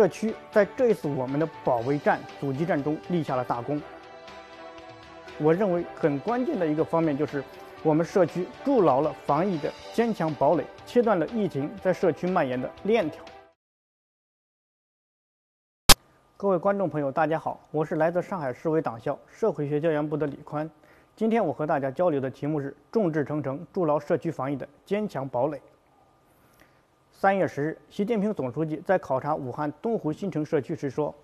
社区在这一次我们的保卫战、阻击战中立下了大功。我认为很关键的一个方面就是，我们社区筑牢了防疫的坚强堡垒，切断了疫情在社区蔓延的链条。各位观众朋友，大家好，我是来自上海市委党校社会学教研部的李宽。今天我和大家交流的题目是“众志成城，筑牢社区防疫的坚强堡垒”。三月十日，习近平总书记在考察武汉东湖新城社区时说：“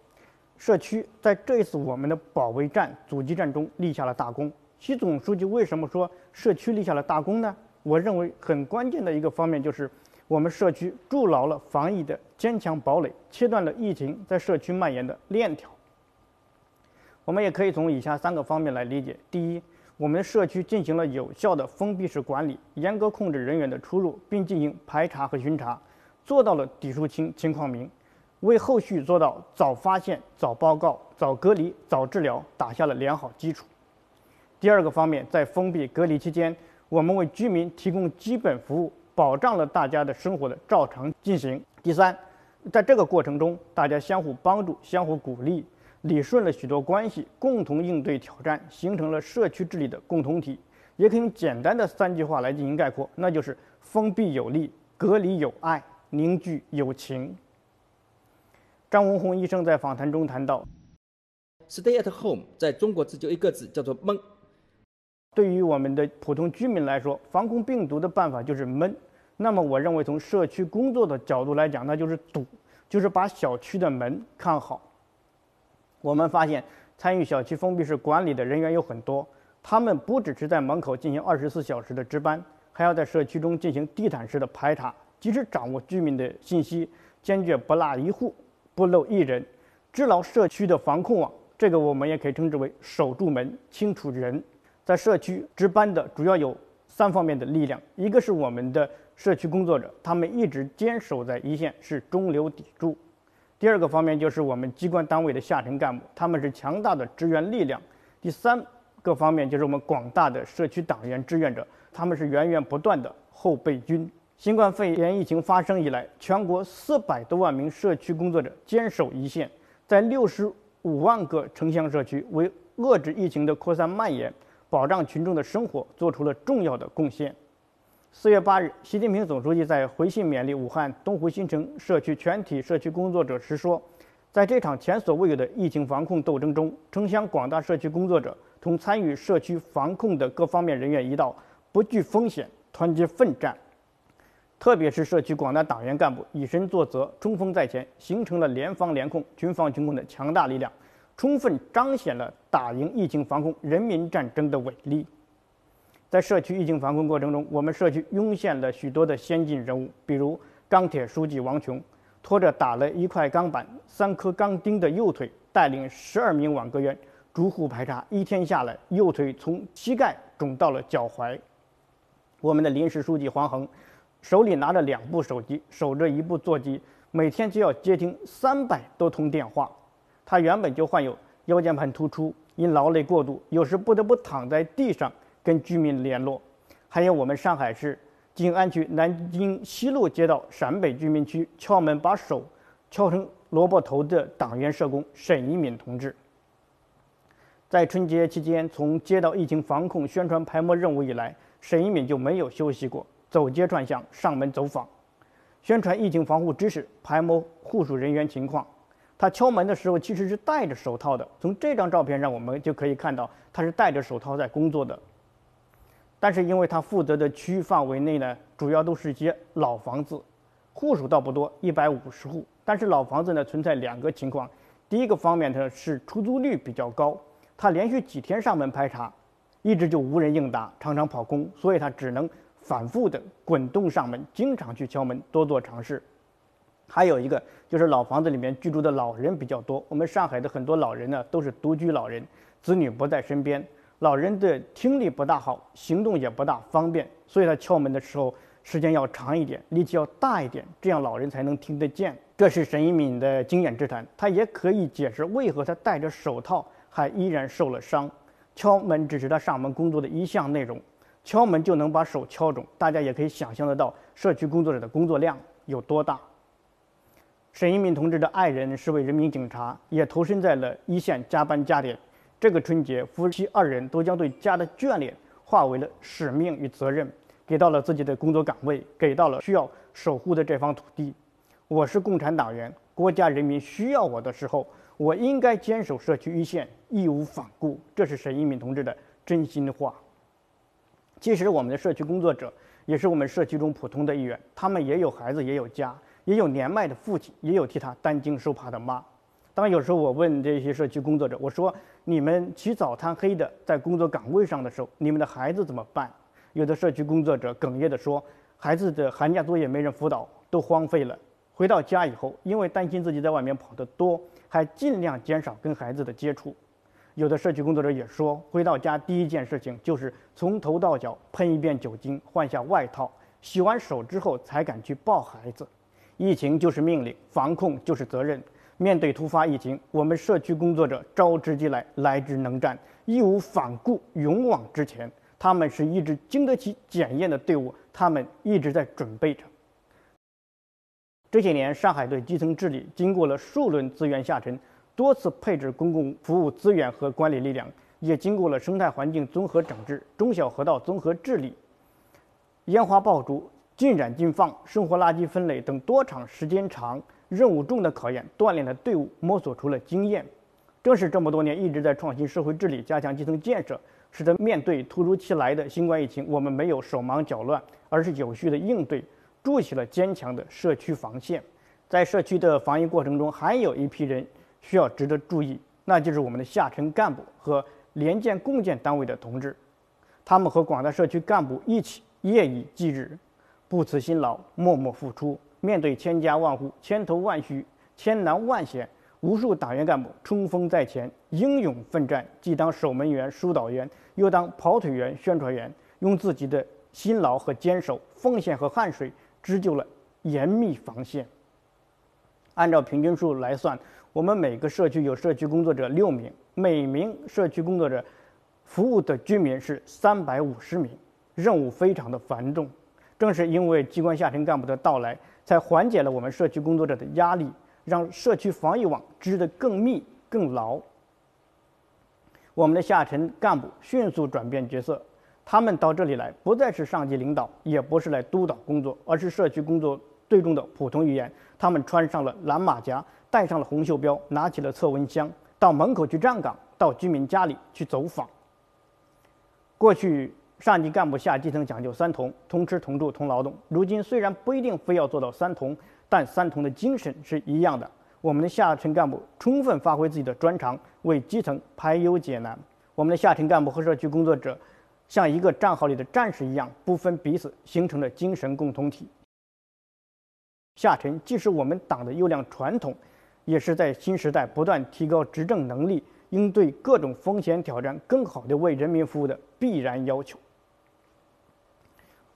社区在这一次我们的保卫战、阻击战中立下了大功。”习总书记为什么说社区立下了大功呢？我认为很关键的一个方面就是。我们社区筑牢了防疫的坚强堡垒，切断了疫情在社区蔓延的链条。我们也可以从以下三个方面来理解：第一，我们社区进行了有效的封闭式管理，严格控制人员的出入，并进行排查和巡查，做到了底数清、情况明，为后续做到早发现、早报告、早隔离、早治疗打下了良好基础。第二个方面，在封闭隔离期间，我们为居民提供基本服务。保障了大家的生活的照常进行。第三，在这个过程中，大家相互帮助、相互鼓励，理顺了许多关系，共同应对挑战，形成了社区治理的共同体。也可以用简单的三句话来进行概括，那就是封闭有利，隔离有爱，凝聚友情。张文宏医生在访谈中谈到：“Stay at home，在中国只就一个字，叫做闷。对于我们的普通居民来说，防控病毒的办法就是闷。”那么，我认为从社区工作的角度来讲，那就是堵，就是把小区的门看好。我们发现，参与小区封闭式管理的人员有很多，他们不只是在门口进行二十四小时的值班，还要在社区中进行地毯式的排查，及时掌握居民的信息，坚决不落一户、不漏一人，织牢社区的防控网。这个我们也可以称之为守住门、清除人。在社区值班的主要有三方面的力量，一个是我们的。社区工作者，他们一直坚守在一线，是中流砥柱。第二个方面就是我们机关单位的下沉干部，他们是强大的支援力量。第三个方面就是我们广大的社区党员志愿者，他们是源源不断的后备军。新冠肺炎疫情发生以来，全国四百多万名社区工作者坚守一线，在六十五万个城乡社区为遏制疫情的扩散蔓延、保障群众的生活做出了重要的贡献。四月八日，习近平总书记在回信勉励武汉东湖新城社区全体社区工作者时说：“在这场前所未有的疫情防控斗争中，城乡广大社区工作者同参与社区防控的各方面人员一道，不惧风险，团结奋战。特别是社区广大党员干部以身作则，冲锋在前，形成了联防联控、群防群控的强大力量，充分彰显了打赢疫情防控人民战争的伟力。”在社区疫情防控过程中，我们社区涌现了许多的先进人物，比如钢铁书记王琼，拖着打了一块钢板、三颗钢钉的右腿，带领十二名网格员逐户排查，一天下来，右腿从膝盖肿到了脚踝。我们的临时书记黄恒，手里拿着两部手机，守着一部座机，每天就要接听三百多通电话。他原本就患有腰间盘突出，因劳累过度，有时不得不躺在地上。跟居民联络，还有我们上海市静安区南京西路街道陕北居民区敲门把手敲成萝卜头的党员社工沈一敏同志，在春节期间从接到疫情防控宣传排摸任务以来，沈一敏就没有休息过，走街串巷、上门走访，宣传疫情防护知识，排摸户属人员情况。他敲门的时候其实是戴着手套的，从这张照片上我们就可以看到他是戴着手套在工作的。但是因为他负责的区域范围内呢，主要都是一些老房子，户数倒不多，一百五十户。但是老房子呢存在两个情况，第一个方面呢是出租率比较高，他连续几天上门排查，一直就无人应答，常常跑空，所以他只能反复的滚动上门，经常去敲门，多做尝试。还有一个就是老房子里面居住的老人比较多，我们上海的很多老人呢都是独居老人，子女不在身边。老人的听力不大好，行动也不大方便，所以他敲门的时候时间要长一点，力气要大一点，这样老人才能听得见。这是沈一敏的经验之谈，他也可以解释为何他戴着手套还依然受了伤。敲门只是他上门工作的一项内容，敲门就能把手敲肿，大家也可以想象得到社区工作者的工作量有多大。沈一鸣同志的爱人是位人民警察，也投身在了一线加班加点。这个春节，夫妻二人都将对家的眷恋化为了使命与责任，给到了自己的工作岗位，给到了需要守护的这方土地。我是共产党员，国家人民需要我的时候，我应该坚守社区一线，义无反顾。这是沈一鸣同志的真心话。其实，我们的社区工作者也是我们社区中普通的一员，他们也有孩子，也有家。也有年迈的父亲，也有替他担惊受怕的妈。当有时候我问这些社区工作者，我说：“你们起早贪黑的在工作岗位上的时候，你们的孩子怎么办？”有的社区工作者哽咽地说：“孩子的寒假作业没人辅导，都荒废了。回到家以后，因为担心自己在外面跑得多，还尽量减少跟孩子的接触。”有的社区工作者也说：“回到家第一件事情就是从头到脚喷一遍酒精，换下外套，洗完手之后才敢去抱孩子。”疫情就是命令，防控就是责任。面对突发疫情，我们社区工作者招之即来，来之能战，义无反顾，勇往直前。他们是一支经得起检验的队伍，他们一直在准备着。这些年，上海对基层治理经过了数轮资源下沉，多次配置公共服务资源和管理力量，也经过了生态环境综合整治、中小河道综合治理、烟花爆竹。禁燃禁放、生活垃圾分类等多场时间长、任务重的考验，锻炼了队伍，摸索出了经验。正是这么多年一直在创新社会治理、加强基层建设，使得面对突如其来的新冠疫情，我们没有手忙脚乱，而是有序的应对，筑起了坚强的社区防线。在社区的防疫过程中，还有一批人需要值得注意，那就是我们的下沉干部和联建共建单位的同志，他们和广大社区干部一起夜以继日。不辞辛劳，默默付出。面对千家万户、千头万绪、千难万险，无数党员干部冲锋在前，英勇奋战，既当守门员、疏导员，又当跑腿员、宣传员，用自己的辛劳和坚守、奉献和汗水，织就了严密防线。按照平均数来算，我们每个社区有社区工作者六名，每名社区工作者服务的居民是三百五十名，任务非常的繁重。正是因为机关下沉干部的到来，才缓解了我们社区工作者的压力，让社区防疫网织得更密、更牢。我们的下沉干部迅速转变角色，他们到这里来，不再是上级领导，也不是来督导工作，而是社区工作队中的普通一员。他们穿上了蓝马甲，带上了红袖标，拿起了测温枪，到门口去站岗，到居民家里去走访。过去。上级干部下基层讲究三同：同吃、同住、同劳动。如今虽然不一定非要做到三同，但三同的精神是一样的。我们的下层干部充分发挥自己的专长，为基层排忧解难。我们的下层干部和社区工作者，像一个战壕里的战士一样，不分彼此，形成了精神共同体。下沉既是我们党的优良传统，也是在新时代不断提高执政能力、应对各种风险挑战、更好地为人民服务的必然要求。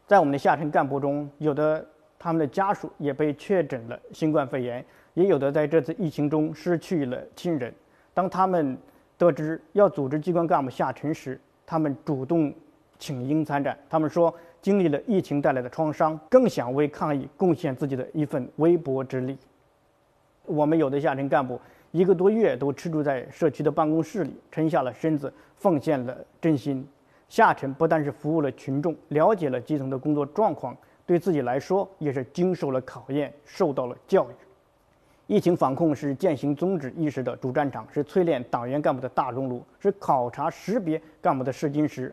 在我们的下沉干部中，有的他们的家属也被确诊了新冠肺炎，也有的在这次疫情中失去了亲人。当他们得知要组织机关干部下沉时，他们主动请缨参战。他们说，经历了疫情带来的创伤，更想为抗疫贡献自己的一份微薄之力。我们有的下沉干部一个多月都吃住在社区的办公室里，沉下了身子，奉献了真心。下沉不但是服务了群众，了解了基层的工作状况，对自己来说也是经受了考验，受到了教育。疫情防控是践行宗旨意识的主战场，是淬炼党员干部的大熔炉，是考察识别干部的试金石。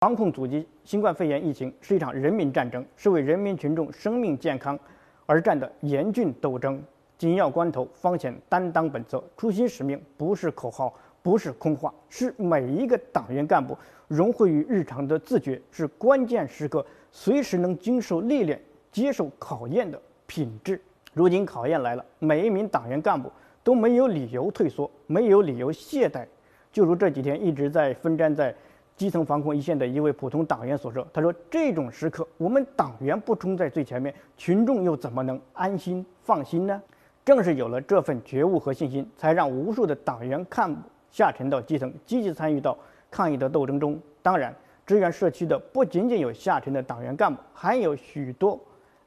防控阻击新冠肺炎疫情是一场人民战争，是为人民群众生命健康而战的严峻斗争。紧要关头方显担当本色，初心使命不是口号。不是空话，是每一个党员干部融汇于日常的自觉，是关键时刻随时能经受历练、接受考验的品质。如今考验来了，每一名党员干部都没有理由退缩，没有理由懈怠。就如这几天一直在奋战在基层防控一线的一位普通党员所说：“他说，这种时刻，我们党员不冲在最前面，群众又怎么能安心放心呢？”正是有了这份觉悟和信心，才让无数的党员干部。下沉到基层，积极参与到抗疫的斗争中。当然，支援社区的不仅仅有下沉的党员干部，还有许多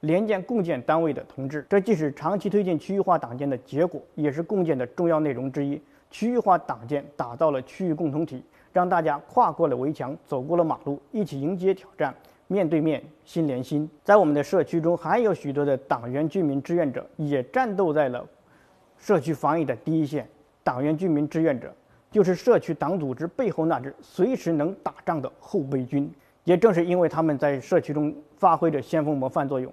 联建共建单位的同志。这既是长期推进区域化党建的结果，也是共建的重要内容之一。区域化党建打造了区域共同体，让大家跨过了围墙，走过了马路，一起迎接挑战，面对面，心连心。在我们的社区中，还有许多的党员、居民、志愿者，也战斗在了社区防疫的第一线。党员、居民、志愿者，就是社区党组织背后那支随时能打仗的后备军。也正是因为他们在社区中发挥着先锋模范作用，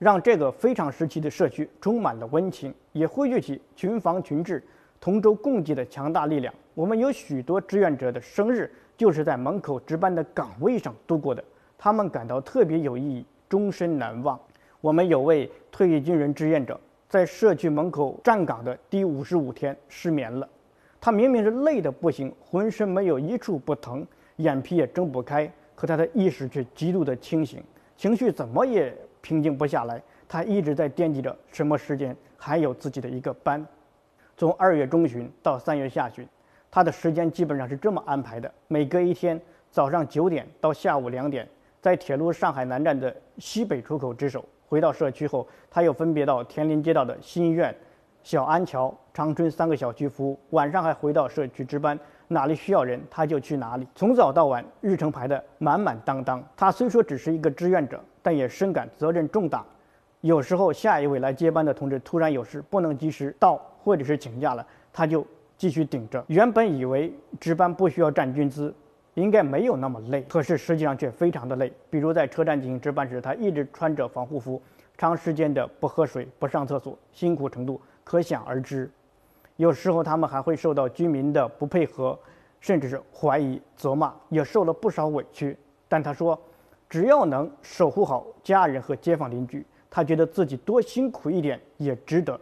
让这个非常时期的社区充满了温情，也汇聚起群防群治。同舟共济的强大力量，我们有许多志愿者的生日就是在门口值班的岗位上度过的，他们感到特别有意义，终身难忘。我们有位退役军人志愿者在社区门口站岗的第五十五天失眠了，他明明是累得不行，浑身没有一处不疼，眼皮也睁不开，可他的意识却极度的清醒，情绪怎么也平静不下来，他一直在惦记着什么时间还有自己的一个班。从二月中旬到三月下旬，他的时间基本上是这么安排的：每隔一天，早上九点到下午两点，在铁路上海南站的西北出口值守；回到社区后，他又分别到田林街道的新医院、小安桥、长春三个小区服务。晚上还回到社区值班，哪里需要人他就去哪里，从早到晚，日程排得满满当当。他虽说只是一个志愿者，但也深感责任重大。有时候下一位来接班的同志突然有事不能及时到。或者是请假了，他就继续顶着。原本以为值班不需要站军姿，应该没有那么累，可是实际上却非常的累。比如在车站进行值班时，他一直穿着防护服，长时间的不喝水、不上厕所，辛苦程度可想而知。有时候他们还会受到居民的不配合，甚至是怀疑、责骂，也受了不少委屈。但他说，只要能守护好家人和街坊邻居，他觉得自己多辛苦一点也值得。